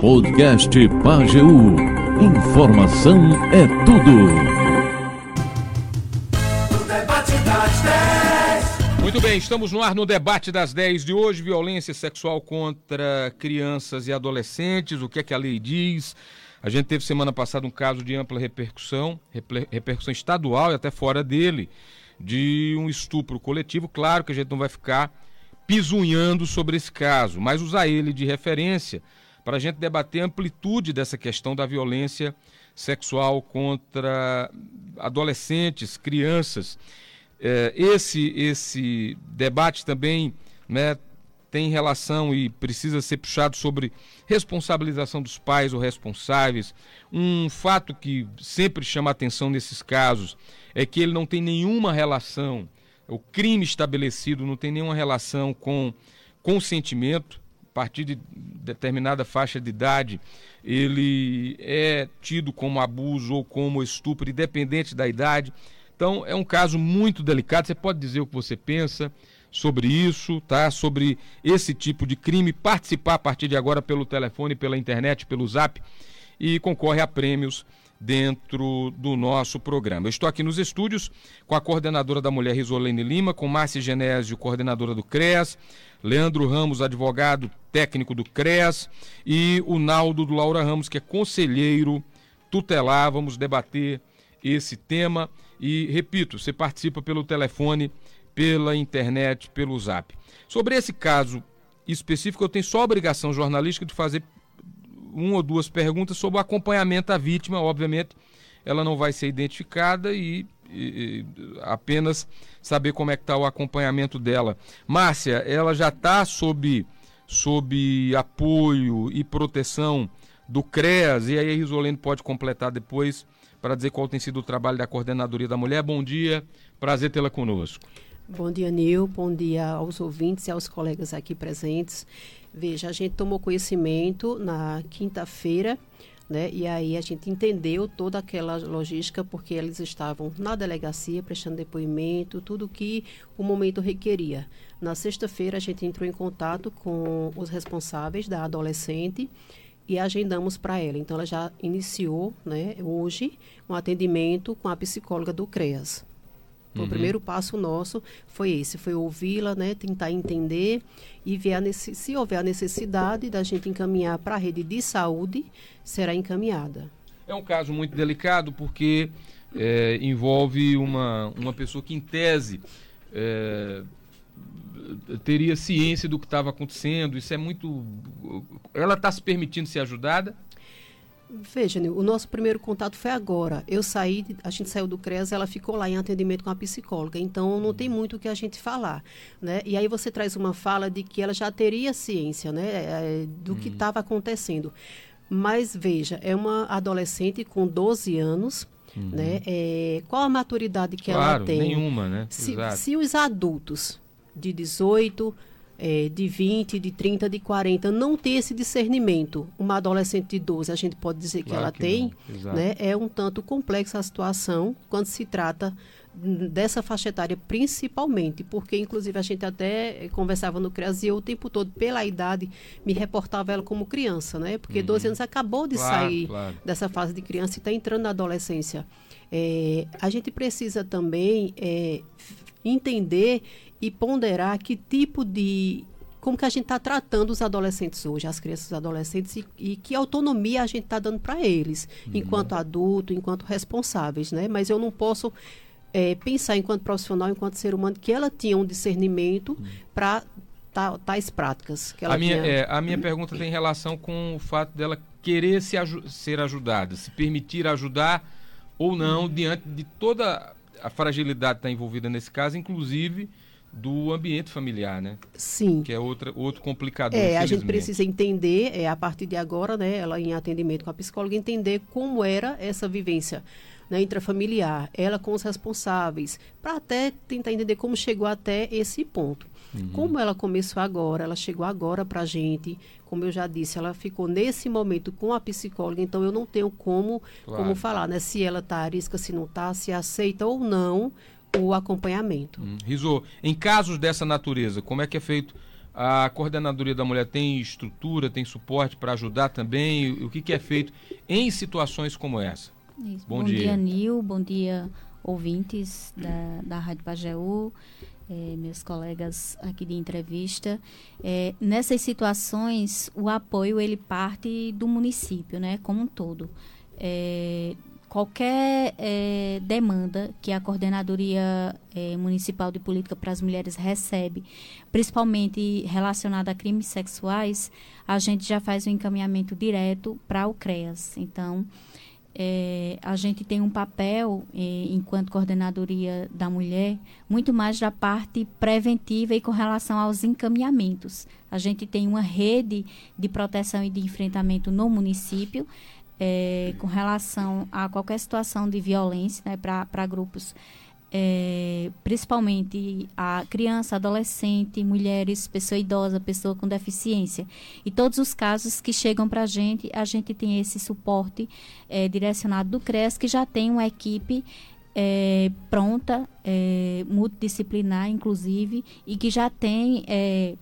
Podcast Pageu. Informação é tudo. Muito bem, estamos no ar no debate das 10 de hoje. Violência sexual contra crianças e adolescentes. O que é que a lei diz? A gente teve semana passada um caso de ampla repercussão, repercussão estadual e até fora dele, de um estupro coletivo. Claro que a gente não vai ficar pisunhando sobre esse caso, mas usar ele de referência para a gente debater a amplitude dessa questão da violência sexual contra adolescentes, crianças. É, esse, esse debate também né, tem relação e precisa ser puxado sobre responsabilização dos pais ou responsáveis. Um fato que sempre chama atenção nesses casos é que ele não tem nenhuma relação, o crime estabelecido não tem nenhuma relação com consentimento. Partir de determinada faixa de idade, ele é tido como abuso ou como estupro, independente da idade. Então, é um caso muito delicado. Você pode dizer o que você pensa sobre isso, tá? Sobre esse tipo de crime, participar a partir de agora pelo telefone, pela internet, pelo Zap e concorre a prêmios dentro do nosso programa. Eu estou aqui nos estúdios com a coordenadora da Mulher Risolene Lima, com Márcia Genésio, coordenadora do CREAS, Leandro Ramos, advogado técnico do CREAS e o Naldo do Laura Ramos, que é conselheiro tutelar. Vamos debater esse tema e, repito, você participa pelo telefone pela internet, pelo zap. Sobre esse caso específico, eu tenho só a obrigação jornalística de fazer uma ou duas perguntas sobre o acompanhamento à vítima. Obviamente, ela não vai ser identificada e, e apenas saber como é que está o acompanhamento dela. Márcia, ela já está sob, sob apoio e proteção do CREAS, e aí a Risolene pode completar depois para dizer qual tem sido o trabalho da Coordenadoria da Mulher. Bom dia, prazer tê-la conosco. Bom dia, Nil. Bom dia aos ouvintes e aos colegas aqui presentes. Veja, a gente tomou conhecimento na quinta-feira, né? E aí a gente entendeu toda aquela logística, porque eles estavam na delegacia prestando depoimento, tudo que o momento requeria. Na sexta-feira a gente entrou em contato com os responsáveis da adolescente e agendamos para ela. Então ela já iniciou, né, hoje, um atendimento com a psicóloga do CREAS. Então, uhum. O primeiro passo nosso foi esse, foi ouvi-la, né, tentar entender e ver a se houver a necessidade da gente encaminhar para a rede de saúde, será encaminhada. É um caso muito delicado porque é, envolve uma, uma pessoa que, em tese, é, teria ciência do que estava acontecendo. Isso é muito. Ela está se permitindo ser ajudada? Veja, o nosso primeiro contato foi agora. Eu saí, a gente saiu do CREAS, ela ficou lá em atendimento com a psicóloga, então não tem muito o que a gente falar, né? E aí você traz uma fala de que ela já teria ciência, né, é, do uhum. que estava acontecendo. Mas veja, é uma adolescente com 12 anos, uhum. né? É, qual a maturidade que claro, ela tem? nenhuma, né? Se, se os adultos de 18 é, de 20, de 30, de 40, não ter esse discernimento. Uma adolescente de 12, a gente pode dizer que claro ela que tem, né? É um tanto complexa a situação quando se trata dessa faixa etária, principalmente, porque inclusive a gente até conversava no CREAS e eu o tempo todo, pela idade, me reportava ela como criança, né? Porque uhum. 12 anos acabou de claro, sair claro. dessa fase de criança e está entrando na adolescência. É, a gente precisa também é, entender e ponderar que tipo de como que a gente está tratando os adolescentes hoje, as crianças e os adolescentes, e, e que autonomia a gente está dando para eles, uhum. enquanto adulto, enquanto responsáveis, né? Mas eu não posso é, pensar enquanto profissional, enquanto ser humano, que ela tinha um discernimento uhum. para tais práticas. Que ela a, minha, tinha... é, a minha pergunta tem relação com o fato dela querer se ser ajudada, se permitir ajudar ou não, uhum. diante de toda a fragilidade que está envolvida nesse caso, inclusive do ambiente familiar, né? Sim. Que é outra, outro complicador. É, a gente precisa entender, é, a partir de agora, né, ela em atendimento com a psicóloga, entender como era essa vivência né, intrafamiliar, ela com os responsáveis, para até tentar entender como chegou até esse ponto. Uhum. Como ela começou agora, ela chegou agora para a gente, como eu já disse, ela ficou nesse momento com a psicóloga, então eu não tenho como, claro. como falar, né, se ela está arisca, se não está, se aceita ou não o acompanhamento. Hum. Rizô, em casos dessa natureza, como é que é feito A coordenadoria da mulher tem estrutura, tem suporte para ajudar também? O que, que, é feito em situações como essa? Isso. Bom, bom dia. dia, Nil. Bom dia, ouvintes da, da Rádio Pajeú. É, meus colegas aqui de entrevista. É, nessas situações, o apoio ele parte do município, né, como um todo. É, qualquer demanda que a Coordenadoria Municipal de Política para as Mulheres recebe, principalmente relacionada a crimes sexuais, a gente já faz um encaminhamento direto para o CREAS. Então, é, a gente tem um papel, é, enquanto coordenadoria da mulher, muito mais da parte preventiva e com relação aos encaminhamentos. A gente tem uma rede de proteção e de enfrentamento no município, é, com relação a qualquer situação de violência né, para grupos é, principalmente a criança, adolescente, mulheres, pessoa idosa, pessoa com deficiência. E todos os casos que chegam para a gente, a gente tem esse suporte é, direcionado do CRES, que já tem uma equipe é, pronta, é, multidisciplinar, inclusive, e que já tem é,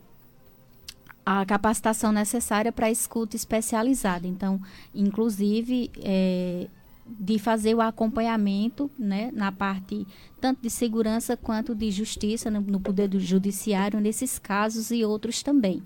a capacitação necessária para escuta especializada. Então, inclusive, é, de fazer o acompanhamento né, na parte tanto de segurança quanto de justiça no, no poder do judiciário nesses casos e outros também.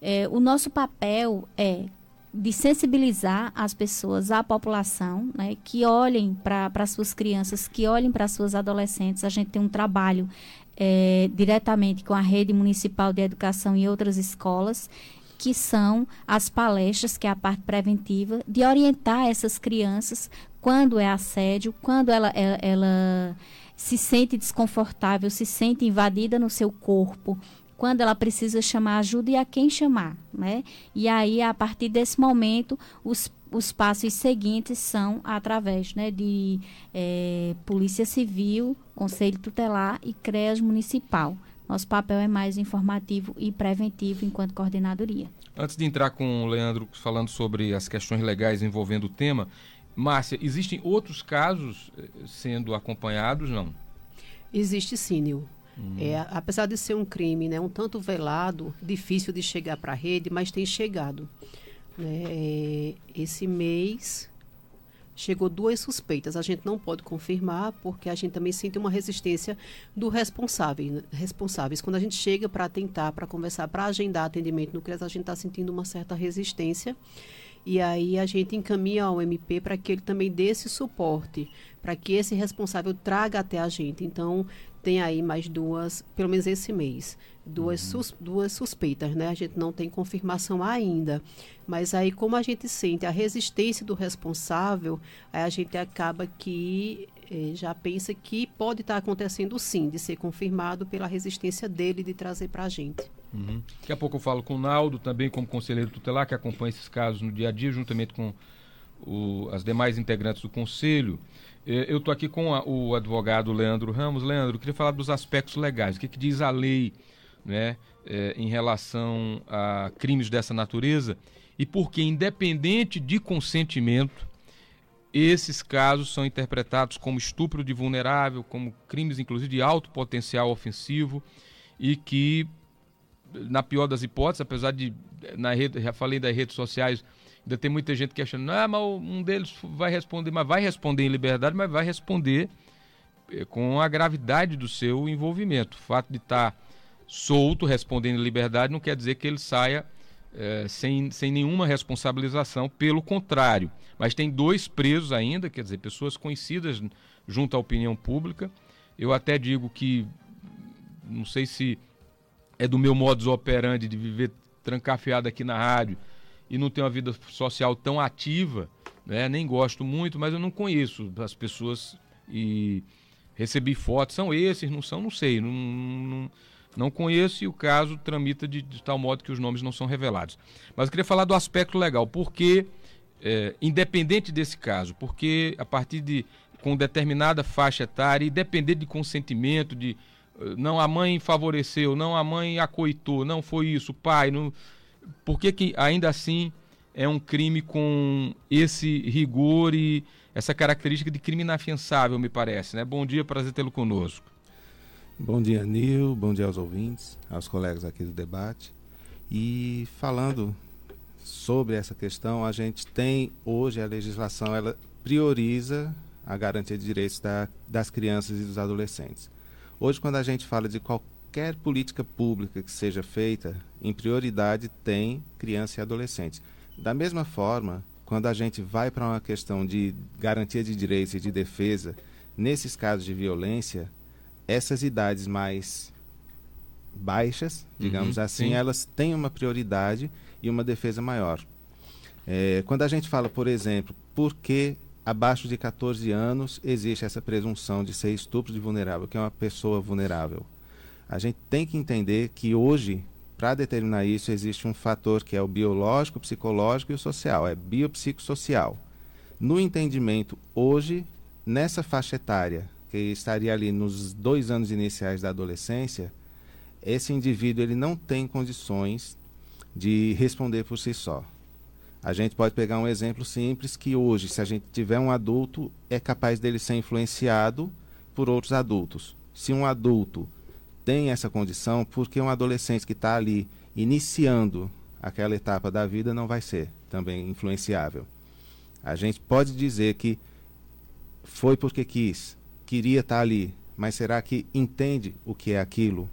É, o nosso papel é de sensibilizar as pessoas, a população, né, que olhem para suas crianças, que olhem para suas adolescentes. A gente tem um trabalho é, diretamente com a rede municipal de educação e outras escolas que são as palestras, que é a parte preventiva, de orientar essas crianças quando é assédio, quando ela, ela, ela se sente desconfortável, se sente invadida no seu corpo, quando ela precisa chamar ajuda e a quem chamar, né? E aí, a partir desse momento, os, os passos seguintes são através né, de é, Polícia Civil, Conselho Tutelar e CREAS Municipal. Nosso papel é mais informativo e preventivo enquanto coordenadoria. Antes de entrar com o Leandro falando sobre as questões legais envolvendo o tema, Márcia, existem outros casos eh, sendo acompanhados, não? Existe sim, Nil. Hum. É, apesar de ser um crime né, um tanto velado, difícil de chegar para a rede, mas tem chegado. É, esse mês chegou duas suspeitas. A gente não pode confirmar porque a gente também sente uma resistência do responsável, responsáveis. Quando a gente chega para tentar, para conversar, para agendar atendimento no CRES, a gente está sentindo uma certa resistência. E aí a gente encaminha ao MP para que ele também dê esse suporte, para que esse responsável traga até a gente. Então, tem aí mais duas, pelo menos esse mês, duas, uhum. sus, duas suspeitas, né? A gente não tem confirmação ainda. Mas aí, como a gente sente a resistência do responsável, aí a gente acaba que eh, já pensa que pode estar acontecendo sim, de ser confirmado pela resistência dele de trazer para a gente. Uhum. Daqui a pouco eu falo com o Naldo, também como conselheiro tutelar, que acompanha esses casos no dia a dia, juntamente com o, as demais integrantes do conselho. É, eu estou aqui com a, o advogado Leandro Ramos. Leandro, queria falar dos aspectos legais. O que, que diz a lei né, é, em relação a crimes dessa natureza e porque, independente de consentimento, esses casos são interpretados como estupro de vulnerável, como crimes, inclusive, de alto potencial ofensivo e que, na pior das hipóteses, apesar de, na rede, já falei das redes sociais, Ainda tem muita gente questionando, ah, mas um deles vai responder, mas vai responder em liberdade, mas vai responder eh, com a gravidade do seu envolvimento. O fato de estar tá solto, respondendo em liberdade, não quer dizer que ele saia é, sem, sem nenhuma responsabilização, pelo contrário. Mas tem dois presos ainda, quer dizer, pessoas conhecidas junto à opinião pública. Eu até digo que, não sei se é do meu modus operandi de viver trancafiado aqui na rádio, e não tenho uma vida social tão ativa, né? nem gosto muito, mas eu não conheço as pessoas e recebi fotos, são esses, não são, não sei, não, não, não conheço e o caso tramita de, de, tal modo que os nomes não são revelados. Mas eu queria falar do aspecto legal, porque, é, independente desse caso, porque a partir de, com determinada faixa etária, independente de consentimento, de não a mãe favoreceu, não a mãe acoitou, não foi isso, pai, não por que, que ainda assim é um crime com esse rigor e essa característica de crime inafiançável, me parece, né? Bom dia, prazer tê-lo conosco. Bom dia, Nil. Bom dia aos ouvintes, aos colegas aqui do debate. E falando sobre essa questão, a gente tem hoje a legislação, ela prioriza a garantia de direitos da, das crianças e dos adolescentes. Hoje, quando a gente fala de qualquer política pública que seja feita, em prioridade tem criança e adolescente. Da mesma forma, quando a gente vai para uma questão de garantia de direitos e de defesa, nesses casos de violência, essas idades mais baixas, digamos uhum, assim, sim. elas têm uma prioridade e uma defesa maior. É, quando a gente fala, por exemplo, por que abaixo de 14 anos existe essa presunção de ser estupro de vulnerável, que é uma pessoa vulnerável? A gente tem que entender que hoje, para determinar isso, existe um fator que é o biológico, o psicológico e o social, é biopsicossocial. No entendimento, hoje, nessa faixa etária, que estaria ali nos dois anos iniciais da adolescência, esse indivíduo ele não tem condições de responder por si só. A gente pode pegar um exemplo simples que hoje, se a gente tiver um adulto, é capaz dele ser influenciado por outros adultos. Se um adulto tem essa condição, porque um adolescente que está ali iniciando aquela etapa da vida não vai ser também influenciável. A gente pode dizer que foi porque quis, queria estar tá ali, mas será que entende o que é aquilo?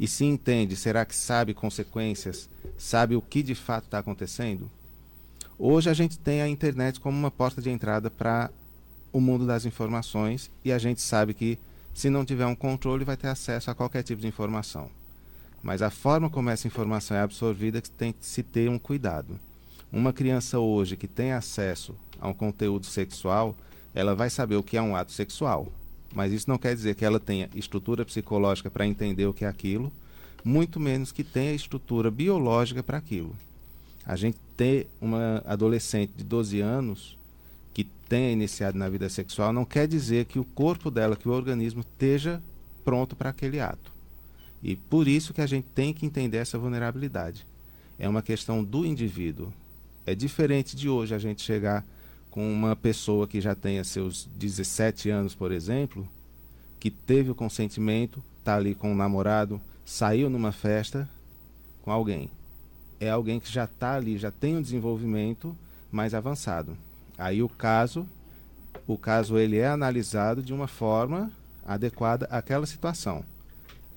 E se entende, será que sabe consequências? Sabe o que de fato está acontecendo? Hoje a gente tem a internet como uma porta de entrada para o mundo das informações e a gente sabe que se não tiver um controle vai ter acesso a qualquer tipo de informação. Mas a forma como essa informação é absorvida tem que se ter um cuidado. Uma criança hoje que tem acesso a um conteúdo sexual, ela vai saber o que é um ato sexual, mas isso não quer dizer que ela tenha estrutura psicológica para entender o que é aquilo, muito menos que tenha estrutura biológica para aquilo. A gente ter uma adolescente de 12 anos tenha iniciado na vida sexual não quer dizer que o corpo dela, que o organismo esteja pronto para aquele ato. E por isso que a gente tem que entender essa vulnerabilidade. É uma questão do indivíduo. É diferente de hoje a gente chegar com uma pessoa que já tenha seus 17 anos, por exemplo, que teve o consentimento, está ali com um namorado, saiu numa festa com alguém. É alguém que já está ali, já tem um desenvolvimento mais avançado. Aí o caso, o caso ele é analisado de uma forma adequada àquela situação.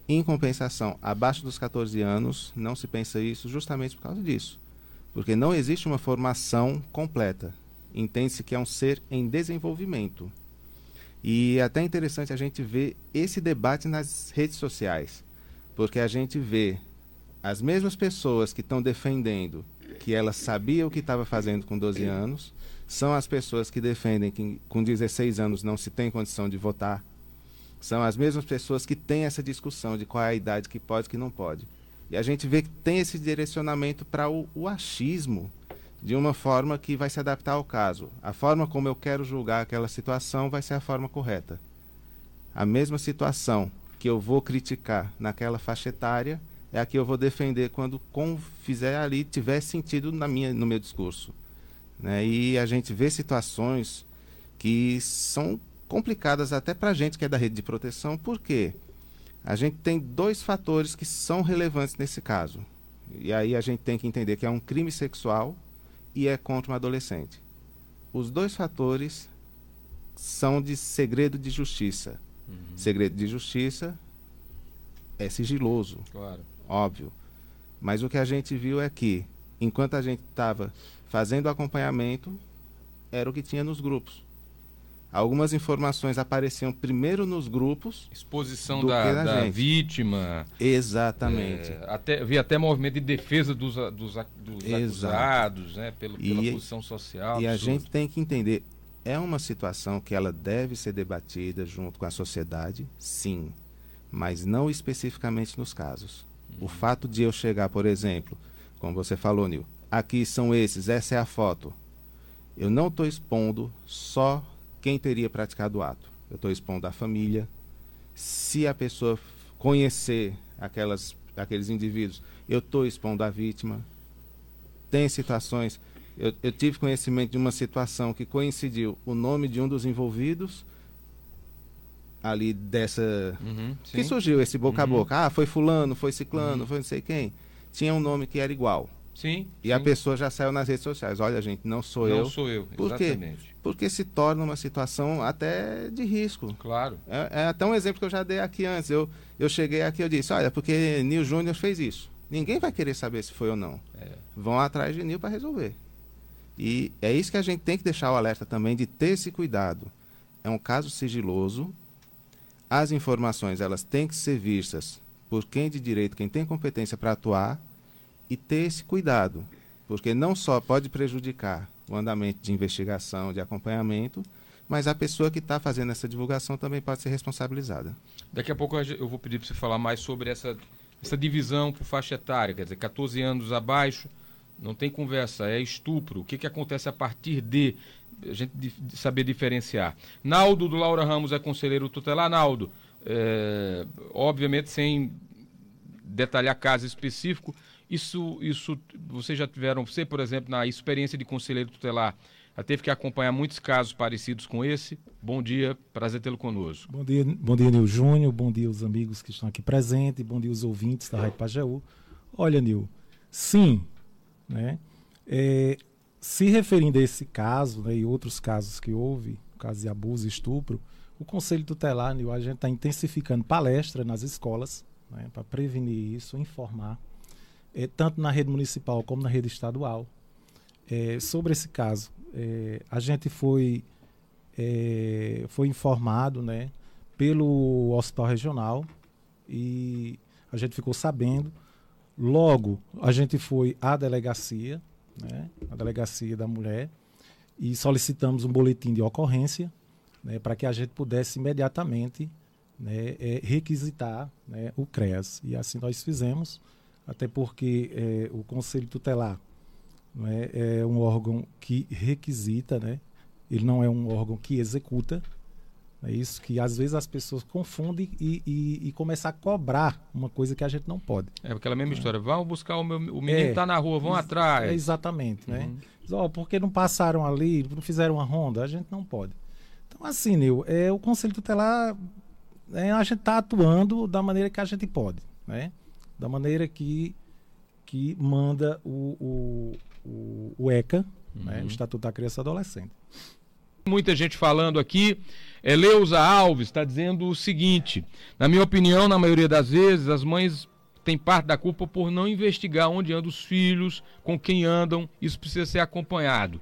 Em compensação, abaixo dos 14 anos, não se pensa isso justamente por causa disso. Porque não existe uma formação completa entende-se que é um ser em desenvolvimento. E é até interessante a gente ver esse debate nas redes sociais, porque a gente vê as mesmas pessoas que estão defendendo que ela sabia o que estava fazendo com 12 anos, são as pessoas que defendem que com 16 anos não se tem condição de votar, são as mesmas pessoas que têm essa discussão de qual é a idade que pode e que não pode. E a gente vê que tem esse direcionamento para o, o achismo de uma forma que vai se adaptar ao caso. A forma como eu quero julgar aquela situação vai ser a forma correta. A mesma situação que eu vou criticar naquela faixa etária é a que eu vou defender quando fizer ali tiver sentido na minha, no meu discurso. Né? E a gente vê situações que são complicadas até para a gente que é da rede de proteção, porque a gente tem dois fatores que são relevantes nesse caso. E aí a gente tem que entender que é um crime sexual e é contra um adolescente. Os dois fatores são de segredo de justiça. Uhum. Segredo de justiça é sigiloso, claro. óbvio. Mas o que a gente viu é que, enquanto a gente estava fazendo o acompanhamento, era o que tinha nos grupos. Algumas informações apareciam primeiro nos grupos. Exposição da, da vítima. Exatamente. É, até, vi até movimento de defesa dos, dos, dos acusados, né, pelo, pela e, posição social. E a gente tem que entender, é uma situação que ela deve ser debatida junto com a sociedade, sim, mas não especificamente nos casos. Uhum. O fato de eu chegar, por exemplo, como você falou, Nil, aqui são esses, essa é a foto. Eu não estou expondo só quem teria praticado o ato. Eu estou expondo a família. Se a pessoa conhecer aquelas, aqueles indivíduos, eu estou expondo a vítima. Tem situações. Eu, eu tive conhecimento de uma situação que coincidiu o nome de um dos envolvidos ali dessa. Uhum, que surgiu esse boca uhum. a boca. Ah, foi fulano, foi ciclano, uhum. foi não sei quem. Tinha um nome que era igual. Sim. E sim. a pessoa já saiu nas redes sociais. Olha, gente, não sou não eu. Não sou eu, Por exatamente. Quê? Porque se torna uma situação até de risco. Claro. É, é, até um exemplo que eu já dei aqui antes. Eu, eu cheguei aqui e disse, olha, porque Nil Júnior fez isso. Ninguém vai querer saber se foi ou não. É. Vão atrás de Nil para resolver. E é isso que a gente tem que deixar o alerta também de ter esse cuidado. É um caso sigiloso. As informações elas têm que ser vistas por quem de direito, quem tem competência para atuar e ter esse cuidado, porque não só pode prejudicar o andamento de investigação, de acompanhamento, mas a pessoa que está fazendo essa divulgação também pode ser responsabilizada. Daqui a pouco eu vou pedir para você falar mais sobre essa, essa divisão por faixa etária, quer dizer, 14 anos abaixo, não tem conversa, é estupro. O que, que acontece a partir de a gente saber diferenciar. Naldo do Laura Ramos é conselheiro tutelar. Naldo, é, obviamente sem detalhar caso específico, isso, isso vocês já tiveram, você, por exemplo, na experiência de conselheiro tutelar, já teve que acompanhar muitos casos parecidos com esse. Bom dia, prazer tê-lo conosco. Bom dia, bom dia, Nil Júnior, bom dia os amigos que estão aqui presentes, bom dia os ouvintes da Rádio Pajeú. Olha, Nil, sim, né? É, se referindo a esse caso né, e outros casos que houve, caso de abuso e estupro, o Conselho Tutelar, a gente está intensificando palestra nas escolas né, para prevenir isso, informar é, tanto na rede municipal como na rede estadual. É, sobre esse caso, é, a gente foi, foi informado né, pelo hospital regional e a gente ficou sabendo. Logo, a gente foi à delegacia, né, a delegacia da mulher, e solicitamos um boletim de ocorrência né, para que a gente pudesse imediatamente né, é, requisitar né, o CREAS. E assim nós fizemos até porque é, o Conselho Tutelar é, é, um órgão que requisita, né? ele não é um órgão que executa. É isso que às vezes as pessoas confundem e, e, e começar a cobrar uma coisa que a gente não pode. É aquela mesma é. história. Vão buscar o meu. O menino está é, na rua, vão atrás. É exatamente, né? Uhum. Diz, oh, porque não passaram ali, não fizeram uma ronda, a gente não pode. Então, assim, Nil, é, o Conselho Tutelar, é, a gente está atuando da maneira que a gente pode, né? da maneira que, que manda o, o, o, o ECA, uhum. né, o Estatuto da Criança e Adolescente. Muita gente falando aqui. Eleusa Alves está dizendo o seguinte: na minha opinião, na maioria das vezes, as mães têm parte da culpa por não investigar onde andam os filhos, com quem andam, isso precisa ser acompanhado.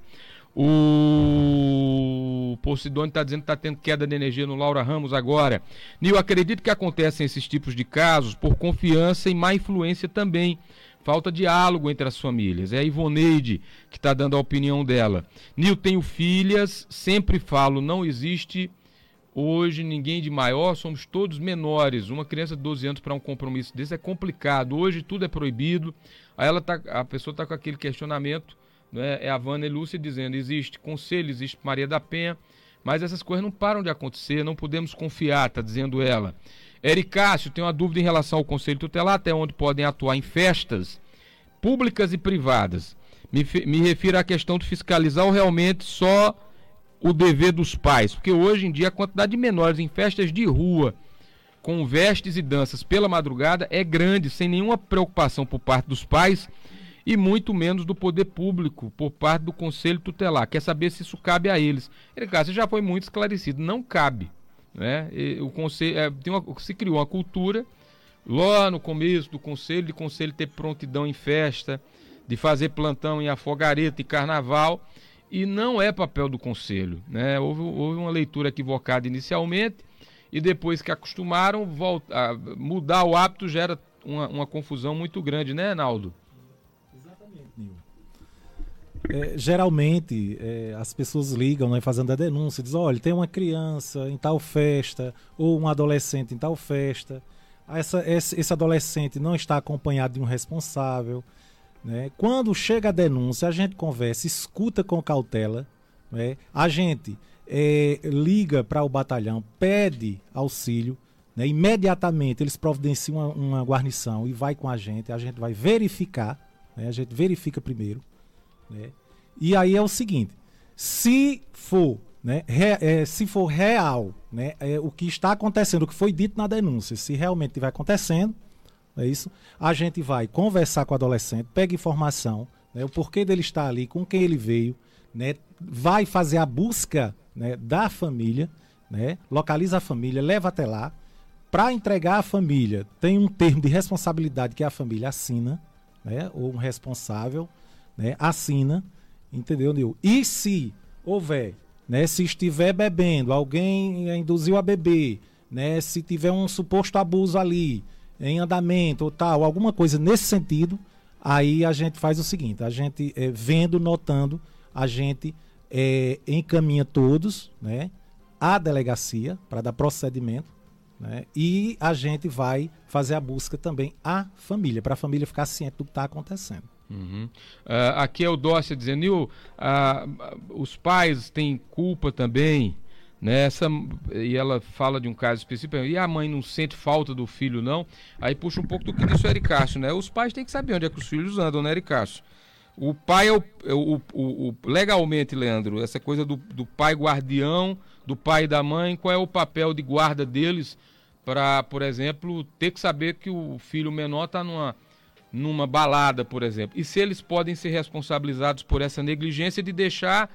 O Posidone está dizendo que está tendo queda de energia no Laura Ramos agora. Nil, acredito que acontecem esses tipos de casos por confiança e má influência também. Falta diálogo entre as famílias. É a Ivoneide que está dando a opinião dela. Nil, tenho filhas, sempre falo, não existe hoje ninguém de maior, somos todos menores. Uma criança de 12 anos para um compromisso desse é complicado. Hoje tudo é proibido. Aí ela tá, a pessoa está com aquele questionamento né? É a Vânia Lúcia dizendo: existe conselho, existe Maria da Penha, mas essas coisas não param de acontecer, não podemos confiar, está dizendo ela. Ericácio tem uma dúvida em relação ao Conselho Tutelar, até onde podem atuar em festas públicas e privadas. Me, me refiro à questão de fiscalizar ou realmente só o dever dos pais, porque hoje em dia a quantidade de menores em festas de rua, com vestes e danças pela madrugada, é grande, sem nenhuma preocupação por parte dos pais e muito menos do poder público por parte do Conselho Tutelar. Quer saber se isso cabe a eles. Ele, caso já foi muito esclarecido, não cabe. Né? E, o conselho, é, uma, se criou uma cultura lá no começo do conselho, de conselho ter prontidão em festa, de fazer plantão em afogareta e carnaval, e não é papel do conselho. Né? Houve, houve uma leitura equivocada inicialmente, e depois que acostumaram, volta, mudar o hábito gera uma, uma confusão muito grande, né, Naldo? É, geralmente é, as pessoas ligam né, fazendo a denúncia, dizem, olha, tem uma criança em tal festa, ou um adolescente em tal festa, essa, esse, esse adolescente não está acompanhado de um responsável. Né? Quando chega a denúncia, a gente conversa, escuta com cautela, né? a gente é, liga para o batalhão, pede auxílio, né? imediatamente eles providenciam uma, uma, guarnição e vai com a gente, a gente vai verificar, né? a gente verifica primeiro. Né? E aí é o seguinte: se for, né, re, é, se for real né, é, o que está acontecendo, o que foi dito na denúncia. Se realmente estiver acontecendo, é isso, a gente vai conversar com o adolescente, pega informação, né, o porquê dele estar ali, com quem ele veio, né, vai fazer a busca né, da família, né, localiza a família, leva até lá, para entregar à família, tem um termo de responsabilidade que a família assina, né, ou um responsável né, assina, entendeu, Nil? E se houver, né, se estiver bebendo, alguém induziu a beber, né, se tiver um suposto abuso ali, em andamento ou tal, alguma coisa nesse sentido, aí a gente faz o seguinte, a gente é, vendo, notando, a gente é, encaminha todos, né, à delegacia para dar procedimento, né? E a gente vai fazer a busca também à família, para a família ficar ciente do que está acontecendo. Uhum. Uh, aqui é o Dócia dizendo, Nil, uh, os pais têm culpa também, né? Essa, e ela fala de um caso específico, e a mãe não sente falta do filho, não? Aí puxa um pouco do que disse o Ericácio, né? Os pais têm que saber onde é que os filhos andam, né, Ericácio? O pai é o, é o, o, o, legalmente, Leandro, essa coisa do, do pai guardião, do pai e da mãe, qual é o papel de guarda deles para, por exemplo, ter que saber que o filho menor está numa, numa balada, por exemplo. E se eles podem ser responsabilizados por essa negligência de deixar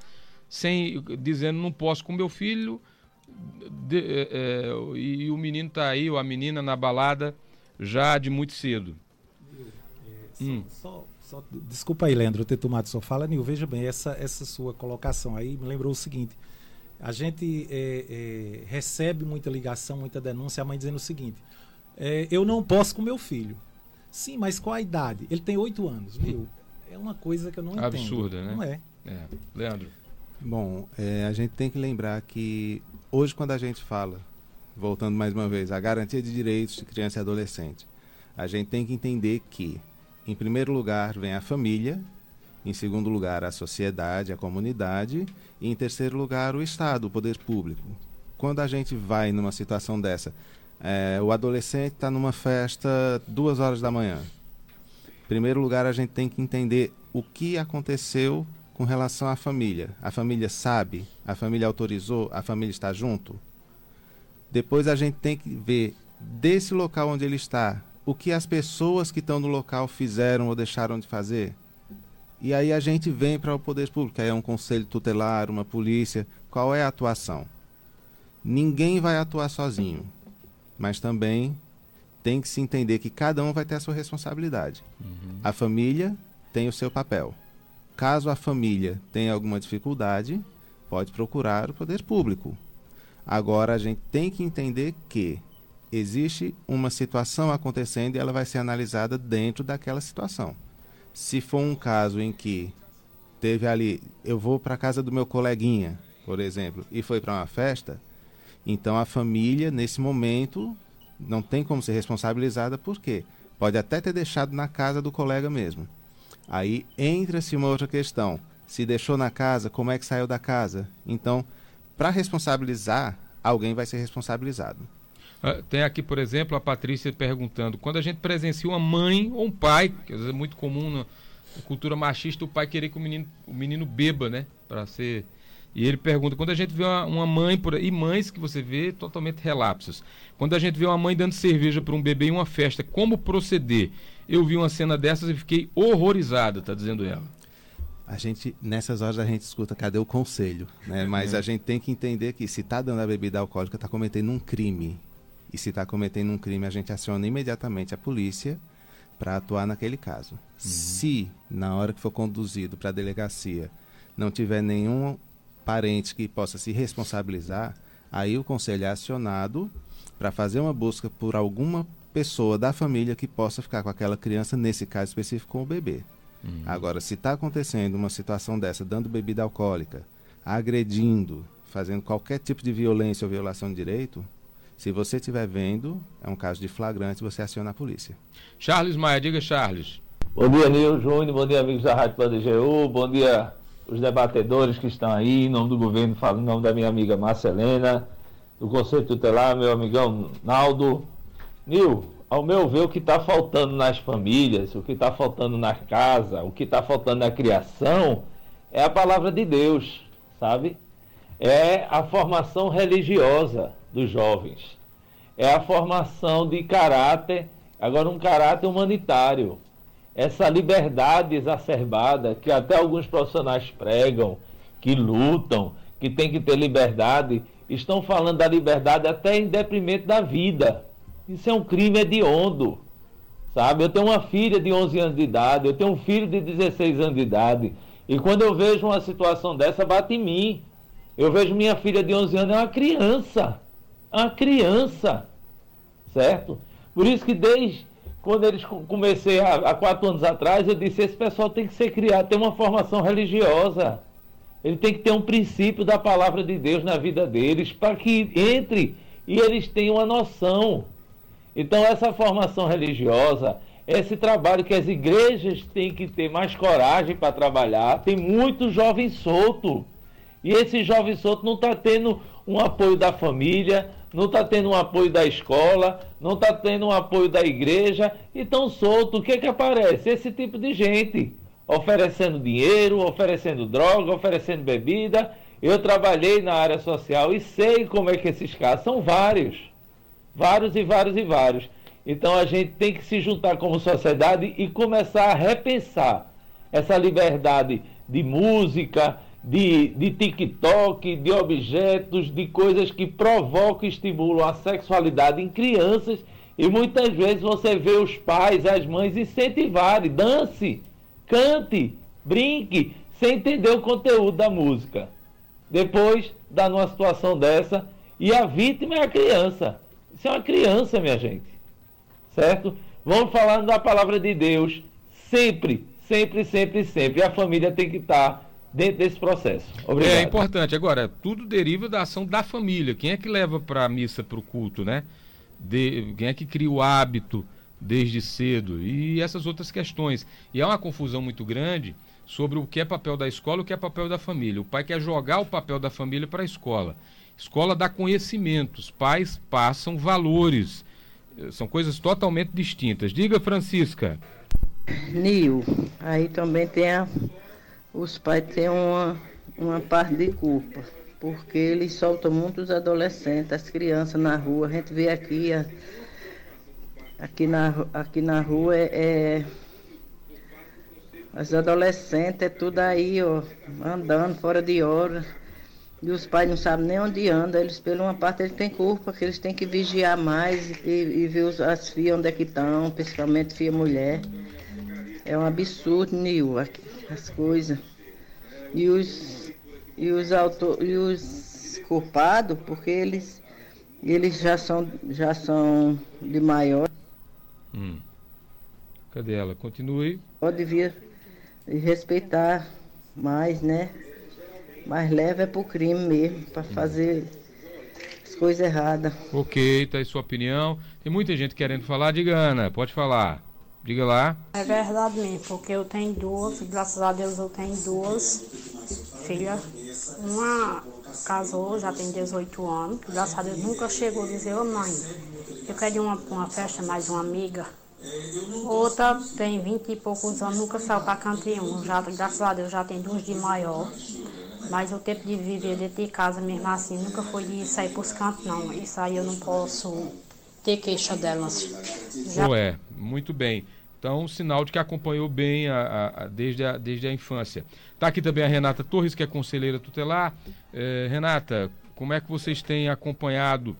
sem dizendo não posso com meu filho de, é, é, e o menino está aí ou a menina na balada já de muito cedo. É, hum. só, só, desculpa aí, Leandro, ter tomado sua fala, Nil. Veja bem, essa, essa sua colocação aí me lembrou o seguinte. A gente é, é, recebe muita ligação, muita denúncia, a mãe dizendo o seguinte: é, eu não posso com meu filho. Sim, mas qual a idade? Ele tem oito anos, viu? É uma coisa que eu não entendo. Absurda, né? Não é. é. Leandro. Bom, é, a gente tem que lembrar que hoje, quando a gente fala, voltando mais uma vez, a garantia de direitos de criança e adolescente, a gente tem que entender que, em primeiro lugar, vem a família, em segundo lugar, a sociedade, a comunidade. E em terceiro lugar, o Estado, o poder público. Quando a gente vai numa situação dessa, é, o adolescente está numa festa duas horas da manhã. Em primeiro lugar, a gente tem que entender o que aconteceu com relação à família. A família sabe? A família autorizou? A família está junto? Depois a gente tem que ver desse local onde ele está, o que as pessoas que estão no local fizeram ou deixaram de fazer. E aí a gente vem para o poder público, aí é um conselho tutelar, uma polícia. Qual é a atuação? Ninguém vai atuar sozinho, mas também tem que se entender que cada um vai ter a sua responsabilidade. Uhum. A família tem o seu papel. Caso a família tenha alguma dificuldade, pode procurar o poder público. Agora a gente tem que entender que existe uma situação acontecendo e ela vai ser analisada dentro daquela situação. Se for um caso em que teve ali, eu vou para a casa do meu coleguinha, por exemplo, e foi para uma festa, então a família, nesse momento, não tem como ser responsabilizada, por quê? Pode até ter deixado na casa do colega mesmo. Aí entra-se uma outra questão. Se deixou na casa, como é que saiu da casa? Então, para responsabilizar, alguém vai ser responsabilizado. Uh, tem aqui, por exemplo, a Patrícia perguntando: quando a gente presencia uma mãe ou um pai, que às vezes é muito comum na cultura machista, o pai querer que o menino, o menino beba, né? Para ser. E ele pergunta: quando a gente vê uma, uma mãe por aí, e mães que você vê totalmente relapsos, quando a gente vê uma mãe dando cerveja para um bebê em uma festa, como proceder? Eu vi uma cena dessas e fiquei horrorizada, tá dizendo ela. A gente, nessas horas a gente escuta, cadê o conselho? Né? Mas é. a gente tem que entender que se está dando a bebida alcoólica, está cometendo um crime. E se está cometendo um crime, a gente aciona imediatamente a polícia para atuar naquele caso. Uhum. Se, na hora que for conduzido para a delegacia, não tiver nenhum parente que possa se responsabilizar, aí o conselho é acionado para fazer uma busca por alguma pessoa da família que possa ficar com aquela criança, nesse caso específico, com o bebê. Uhum. Agora, se está acontecendo uma situação dessa, dando bebida alcoólica, agredindo, fazendo qualquer tipo de violência ou violação de direito, se você estiver vendo, é um caso de flagrante, você aciona a polícia. Charles Maia, diga Charles. Bom dia, Nil Júnior, bom dia, amigos da Rádio PanDGU, bom dia os debatedores que estão aí, em nome do governo, falo em nome da minha amiga Marcelena, do Conselho Tutelar, meu amigão Naldo. Nil, ao meu ver, o que está faltando nas famílias, o que está faltando na casa, o que está faltando na criação, é a palavra de Deus, sabe? é a formação religiosa dos jovens, é a formação de caráter, agora um caráter humanitário. Essa liberdade exacerbada que até alguns profissionais pregam, que lutam, que tem que ter liberdade, estão falando da liberdade até em deprimento da vida. Isso é um crime hediondo. Sabe? Eu tenho uma filha de 11 anos de idade, eu tenho um filho de 16 anos de idade. E quando eu vejo uma situação dessa, bate em mim. Eu vejo minha filha de 11 anos, é uma criança. É uma criança. Certo? Por isso que desde quando eles comecei há, há quatro anos atrás, eu disse, esse pessoal tem que ser criado, tem uma formação religiosa. Ele tem que ter um princípio da palavra de Deus na vida deles, para que entre e eles tenham uma noção. Então, essa formação religiosa, esse trabalho que as igrejas têm que ter mais coragem para trabalhar, tem muito jovem solto. E esse jovem solto não está tendo um apoio da família, não está tendo um apoio da escola, não está tendo um apoio da igreja, e tão solto. O que, que aparece? Esse tipo de gente oferecendo dinheiro, oferecendo droga, oferecendo bebida. Eu trabalhei na área social e sei como é que esses casos são vários. Vários e vários e vários. Então a gente tem que se juntar como sociedade e começar a repensar essa liberdade de música, de, de TikTok, de objetos, de coisas que provocam e estimulam a sexualidade em crianças. E muitas vezes você vê os pais, as mães incentivarem, dance cante, brinque, sem entender o conteúdo da música. Depois dá numa situação dessa e a vítima é a criança. Isso é uma criança, minha gente. Certo? Vamos falando da palavra de Deus sempre, sempre, sempre, sempre. A família tem que estar dentro desse processo. Obrigado. É importante. Agora, tudo deriva da ação da família. Quem é que leva para a missa, para o culto, né? De, quem é que cria o hábito? desde cedo e essas outras questões. E há uma confusão muito grande sobre o que é papel da escola e o que é papel da família. O pai quer jogar o papel da família para a escola. Escola dá conhecimentos, pais passam valores. São coisas totalmente distintas. Diga, Francisca. Nil, aí também tem a, os pais têm uma, uma parte de culpa, porque eles soltam muitos adolescentes, as crianças na rua. A gente vê aqui a, Aqui na, aqui na rua é, é as adolescentes, é tudo aí, ó, andando fora de hora. E os pais não sabem nem onde anda. Eles, por uma parte, eles têm culpa, que eles têm que vigiar mais e, e ver os, as filhas onde é que estão, principalmente filha mulher. É um absurdo, Nil, as coisas. E os, e os, autor, e os culpados, porque eles, eles já são, já são de maior. Hum. Cadê ela? Continue. Pode vir respeitar mais, né? Mais leve é pro crime mesmo, para fazer as coisas erradas. Ok, tá aí sua opinião. Tem muita gente querendo falar. Diga, Ana, pode falar. Diga lá. É verdade mesmo, porque eu tenho duas, graças a Deus eu tenho duas filhas. Uma casou, já tem 18 anos, graças a Deus nunca chegou a dizer, ô oh, mãe, eu quero ir uma, uma festa mais uma amiga. Outra tem 20 e poucos anos, nunca saiu para canto nenhum. Já, graças a Deus já tem duas de maior. Mas o tempo de viver dentro de casa mesmo assim nunca foi de sair para os cantos, não. Isso aí eu não posso ter queixa delas. Já... Ué, muito bem. Então, sinal de que acompanhou bem a, a, a, desde, a, desde a infância. Está aqui também a Renata Torres, que é conselheira tutelar. É, Renata, como é que vocês têm acompanhado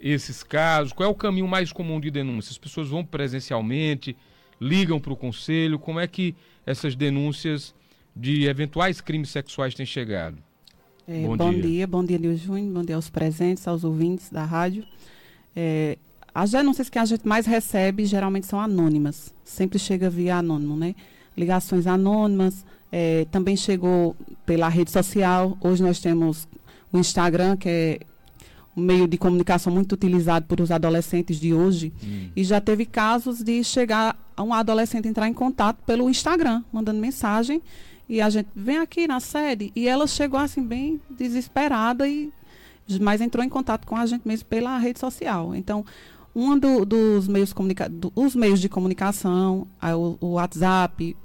esses casos? Qual é o caminho mais comum de denúncia? As pessoas vão presencialmente, ligam para o conselho? Como é que essas denúncias de eventuais crimes sexuais têm chegado? É, bom, bom dia. dia. bom dia, Nil Júnior, bom dia aos presentes, aos ouvintes da rádio. É, as denúncias que a gente mais recebe geralmente são anônimas, sempre chega via anônimo, né? Ligações anônimas, é, também chegou pela rede social. Hoje nós temos o Instagram, que é um meio de comunicação muito utilizado por os adolescentes de hoje. Hum. E já teve casos de chegar a um adolescente entrar em contato pelo Instagram, mandando mensagem. E a gente vem aqui na sede. E ela chegou assim, bem desesperada, e mas entrou em contato com a gente mesmo pela rede social. Então, um do, dos meios, comunica os meios de comunicação, o, o WhatsApp,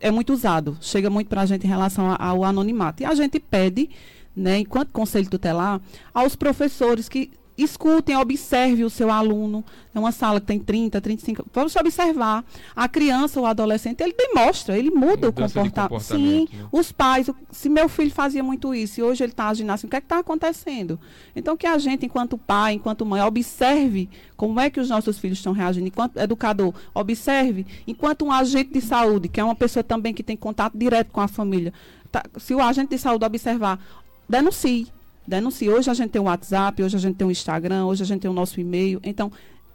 é muito usado. Chega muito para a gente em relação ao anonimato. E a gente pede né, enquanto conselho tutelar, aos professores que escutem, observe o seu aluno. É uma sala que tem 30, 35. Vamos observar. A criança ou adolescente, ele demonstra, ele muda o comportamento. Sim, né? os pais. Se meu filho fazia muito isso e hoje ele está agindo assim, o que é está acontecendo? Então, que a gente, enquanto pai, enquanto mãe, observe como é que os nossos filhos estão reagindo. Enquanto educador, observe. Enquanto um agente de saúde, que é uma pessoa também que tem contato direto com a família, tá, se o agente de saúde observar, denuncie denuncie. Hoje a gente tem o WhatsApp, hoje a gente tem o Instagram, hoje a gente tem o nosso e-mail. Então,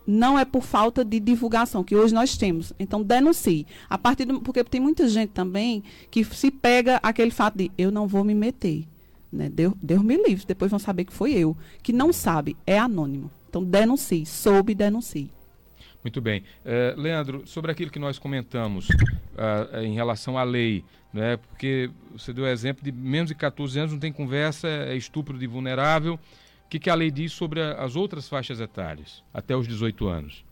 não é por falta de divulgação que hoje nós temos. Então, denuncie. A partir do, porque tem muita gente também que se pega aquele fato de eu não vou me meter. Né? Deus, Deus me livre, depois vão saber que foi eu. Que não sabe, é anônimo. Então, denuncie. Soube, denuncie. Muito bem. Uh, Leandro, sobre aquilo que nós comentamos uh, em relação à lei, né? porque você deu o exemplo de menos de 14 anos, não tem conversa, é estupro de vulnerável. O que, que a lei diz sobre a, as outras faixas etárias, até os 18 anos?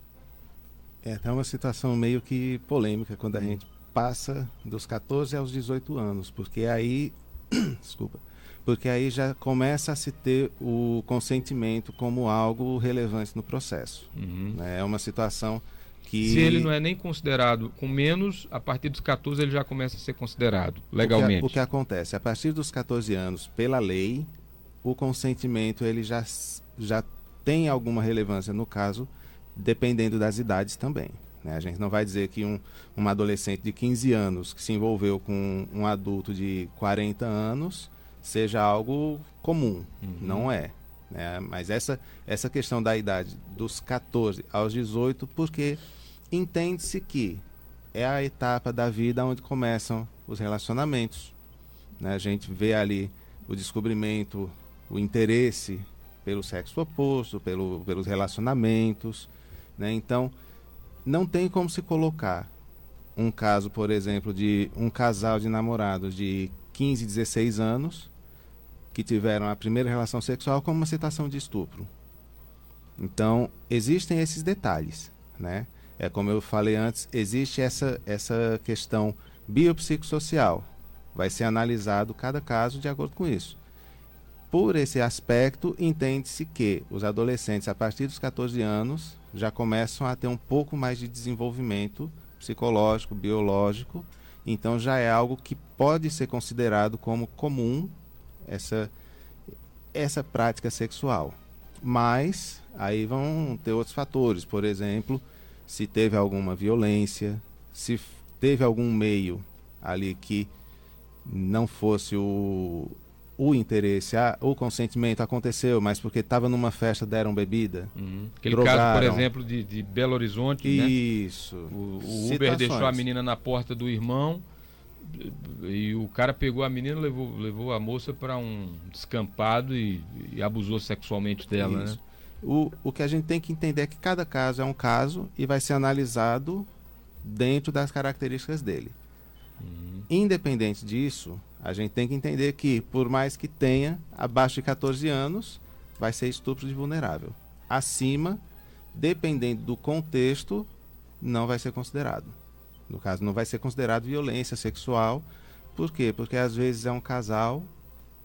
É, tá uma situação meio que polêmica quando a hum. gente passa dos 14 aos 18 anos, porque aí, desculpa, porque aí já começa a se ter o consentimento como algo relevante no processo. Uhum. Né? É uma situação que... Se ele não é nem considerado com menos, a partir dos 14 ele já começa a ser considerado legalmente. O que, o que acontece? A partir dos 14 anos, pela lei, o consentimento ele já, já tem alguma relevância no caso, dependendo das idades também. Né? A gente não vai dizer que um, um adolescente de 15 anos que se envolveu com um adulto de 40 anos seja algo comum. Uhum. Não é. Né? Mas essa, essa questão da idade dos 14 aos 18, porque entende-se que é a etapa da vida onde começam os relacionamentos. Né? A gente vê ali o descobrimento, o interesse pelo sexo oposto, pelo, pelos relacionamentos. Né? Então, não tem como se colocar um caso, por exemplo, de um casal de namorados de 15, 16 anos que tiveram a primeira relação sexual como uma situação de estupro. Então, existem esses detalhes, né? É como eu falei antes, existe essa, essa questão biopsicossocial. Vai ser analisado cada caso de acordo com isso. Por esse aspecto, entende-se que os adolescentes, a partir dos 14 anos, já começam a ter um pouco mais de desenvolvimento psicológico, biológico, então já é algo que pode ser considerado como comum essa, essa prática sexual. Mas aí vão ter outros fatores, por exemplo, se teve alguma violência, se teve algum meio ali que não fosse o, o interesse, ah, o consentimento aconteceu, mas porque estava numa festa deram bebida. Uhum. Aquele drogaram. caso, por exemplo, de, de Belo Horizonte, né? Isso. Né? O, o Uber deixou a menina na porta do irmão e o cara pegou a menina, levou, levou a moça para um descampado e, e, abusou sexualmente dela, Isso. né? O, o que a gente tem que entender é que cada caso é um caso e vai ser analisado dentro das características dele. Uhum. Independente disso, a gente tem que entender que, por mais que tenha abaixo de 14 anos, vai ser estupro de vulnerável. Acima, dependendo do contexto, não vai ser considerado. No caso, não vai ser considerado violência sexual. Por quê? Porque às vezes é um casal,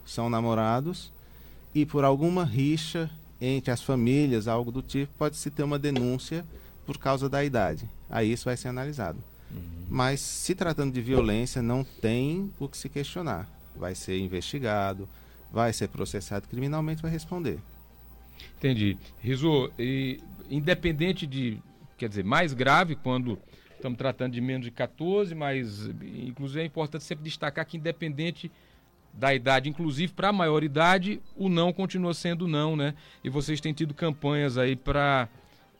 são namorados, e por alguma rixa entre as famílias, algo do tipo, pode-se ter uma denúncia por causa da idade. Aí isso vai ser analisado. Uhum. Mas se tratando de violência, não tem o que se questionar. Vai ser investigado, vai ser processado criminalmente, vai responder. Entendi. Rizô, e independente de, quer dizer, mais grave quando Estamos tratando de menos de 14, mas inclusive é importante sempre destacar que independente da idade, inclusive para a maioridade, o não continua sendo não, né? E vocês têm tido campanhas aí para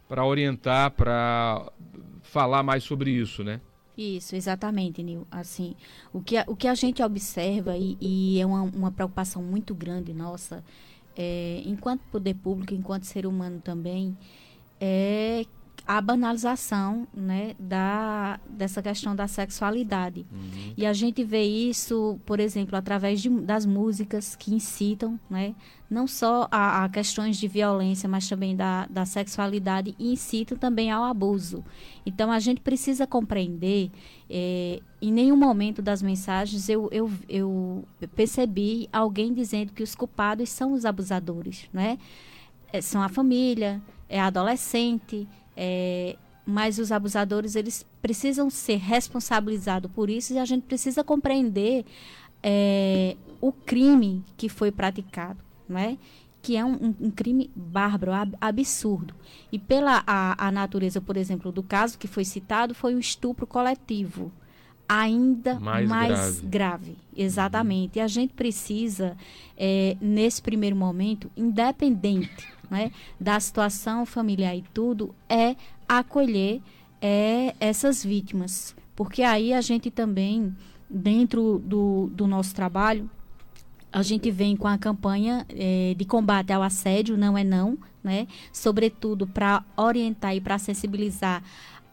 para orientar, para falar mais sobre isso, né? Isso, exatamente, Nil. Assim, o que a, o que a gente observa e, e é uma, uma preocupação muito grande nossa, é, enquanto poder público, enquanto ser humano também, é a banalização né, da, dessa questão da sexualidade. Uhum. E a gente vê isso, por exemplo, através de, das músicas que incitam, né, não só a, a, questões de violência, mas também da, da sexualidade e incitam também ao abuso. Então a gente precisa compreender, é, em nenhum momento das mensagens eu, eu, eu percebi alguém dizendo que os culpados são os abusadores, né? É, são a família, é a adolescente, é, mas os abusadores eles precisam ser responsabilizados por isso e a gente precisa compreender é, o crime que foi praticado, não que é um, um, crime bárbaro, ab, absurdo. E pela a, a, natureza, por exemplo, do caso que foi citado, foi um estupro coletivo, ainda mais, mais grave. grave. Exatamente. Uhum. E a gente precisa, é, nesse primeiro momento, independente né, da situação familiar e tudo, é acolher é, essas vítimas. Porque aí a gente também, dentro do, do nosso trabalho, a gente vem com a campanha é, de combate ao assédio, não é não, né? Sobretudo para orientar e para sensibilizar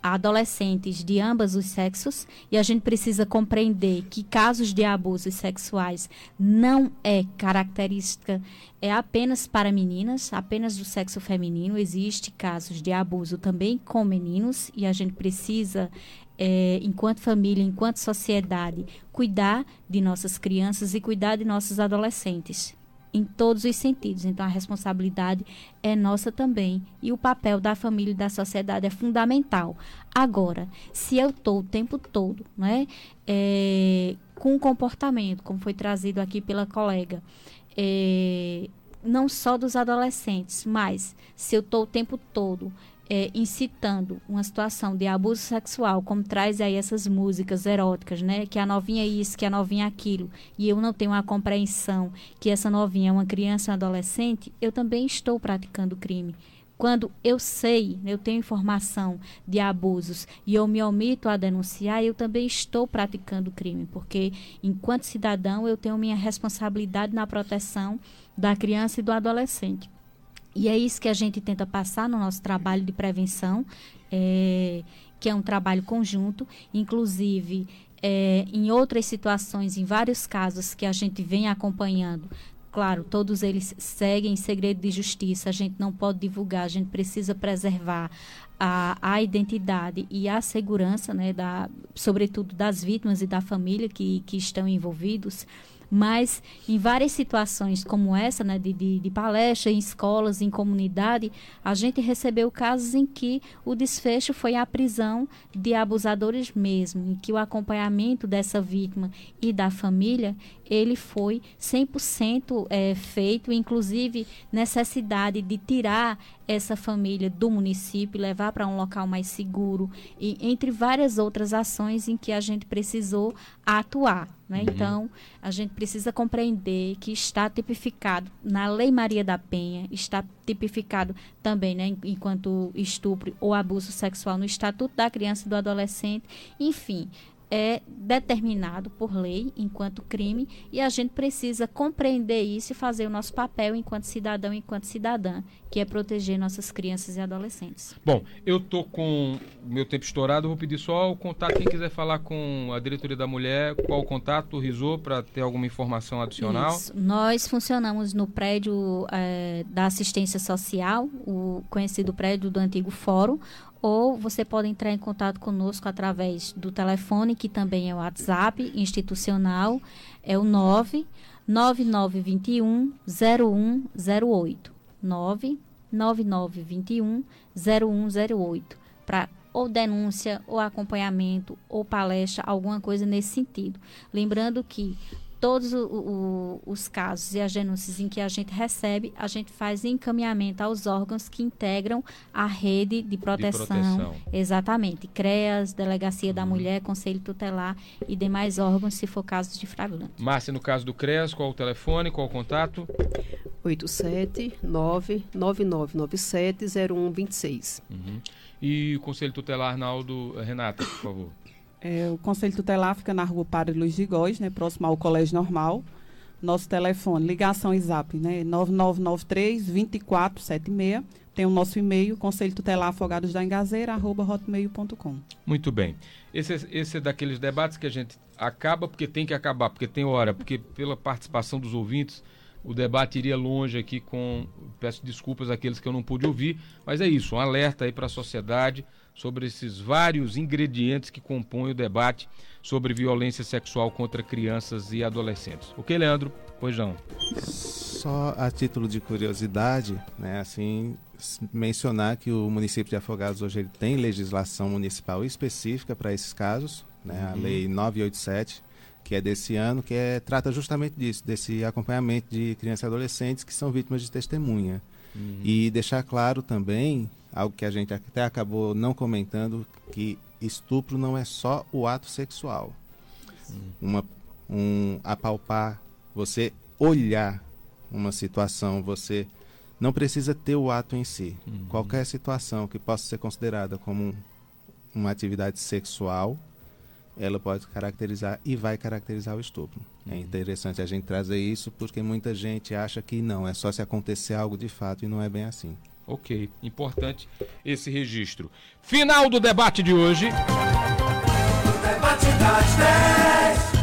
adolescentes de ambos os sexos e a gente precisa compreender que casos de abusos sexuais não é característica é apenas para meninas, apenas do sexo feminino. Existe casos de abuso também com meninos e a gente precisa é, enquanto família, enquanto sociedade, cuidar de nossas crianças e cuidar de nossos adolescentes em todos os sentidos. Então, a responsabilidade é nossa também e o papel da família e da sociedade é fundamental. Agora, se eu estou o tempo todo né, é, com um comportamento, como foi trazido aqui pela colega, é, não só dos adolescentes, mas se eu estou o tempo todo é, incitando uma situação de abuso sexual, como traz aí essas músicas eróticas, né? Que a novinha é isso, que a novinha é aquilo, e eu não tenho a compreensão que essa novinha é uma criança adolescente, eu também estou praticando crime. Quando eu sei, eu tenho informação de abusos e eu me omito a denunciar, eu também estou praticando crime, porque enquanto cidadão eu tenho minha responsabilidade na proteção da criança e do adolescente. E é isso que a gente tenta passar no nosso trabalho de prevenção, é, que é um trabalho conjunto, inclusive é, em outras situações, em vários casos que a gente vem acompanhando. Claro, todos eles seguem em segredo de justiça, a gente não pode divulgar, a gente precisa preservar a, a identidade e a segurança, né, da, sobretudo das vítimas e da família que, que estão envolvidos. Mas em várias situações como essa, né, de, de, de palestra em escolas, em comunidade, a gente recebeu casos em que o desfecho foi a prisão de abusadores mesmo, em que o acompanhamento dessa vítima e da família ele foi 100% é, feito, inclusive necessidade de tirar essa família do município, levar para um local mais seguro, e entre várias outras ações em que a gente precisou atuar. Né? Uhum. Então, a gente precisa compreender que está tipificado na Lei Maria da Penha, está tipificado também, né, enquanto estupro ou abuso sexual no Estatuto da Criança e do Adolescente, enfim, é determinado por lei enquanto crime e a gente precisa compreender isso e fazer o nosso papel enquanto cidadão e enquanto cidadã, que é proteger nossas crianças e adolescentes. Bom, eu tô com meu tempo estourado, vou pedir só o contato quem quiser falar com a diretoria da mulher, qual o contato, o para ter alguma informação adicional? Isso. Nós funcionamos no prédio é, da assistência social, o conhecido prédio do antigo fórum, ou você pode entrar em contato conosco através do telefone, que também é o WhatsApp institucional, é o 9 9921 0108. 99921 0108. Para ou denúncia, ou acompanhamento, ou palestra, alguma coisa nesse sentido. Lembrando que todos o, o, os casos e as denúncias em que a gente recebe, a gente faz encaminhamento aos órgãos que integram a rede de proteção. De proteção. Exatamente. CREAS, Delegacia da uhum. Mulher, Conselho Tutelar e demais órgãos, se for caso de flagrante. Márcia, no caso do CREAS, qual o telefone, qual o contato? 879-9997-0126. Uhum. E o Conselho Tutelar, Arnaldo Renata, por favor. É, o Conselho Tutelar fica na rua Padre Luiz de Góes, né, próximo ao Colégio Normal, Nosso telefone, ligação e zap, né? 9993 2476. Tem o nosso e-mail, conselho tutelar afogados da engazeira, arroba hotmail.com. Muito bem. Esse, é, esse é daqueles debates que a gente acaba porque tem que acabar, porque tem hora, porque pela participação dos ouvintes, o debate iria longe aqui com. Peço desculpas àqueles que eu não pude ouvir, mas é isso, um alerta aí para a sociedade sobre esses vários ingredientes que compõem o debate sobre violência sexual contra crianças e adolescentes. Ok, Leandro? Pois não. Só a título de curiosidade, né, assim, mencionar que o município de Afogados hoje ele tem legislação municipal específica para esses casos, né, uhum. a lei 987, que é desse ano, que é, trata justamente disso, desse acompanhamento de crianças e adolescentes que são vítimas de testemunha. Uhum. E deixar claro também, algo que a gente até acabou não comentando, que estupro não é só o ato sexual. Uma, um apalpar, você olhar uma situação, você não precisa ter o ato em si. Uhum. Qualquer situação que possa ser considerada como uma atividade sexual, ela pode caracterizar e vai caracterizar o estupro. É uhum. É interessante a gente trazer isso porque muita gente acha que não, é só se acontecer algo de fato e não é bem assim. Ok, importante esse registro. Final do debate de hoje. O debate das 10.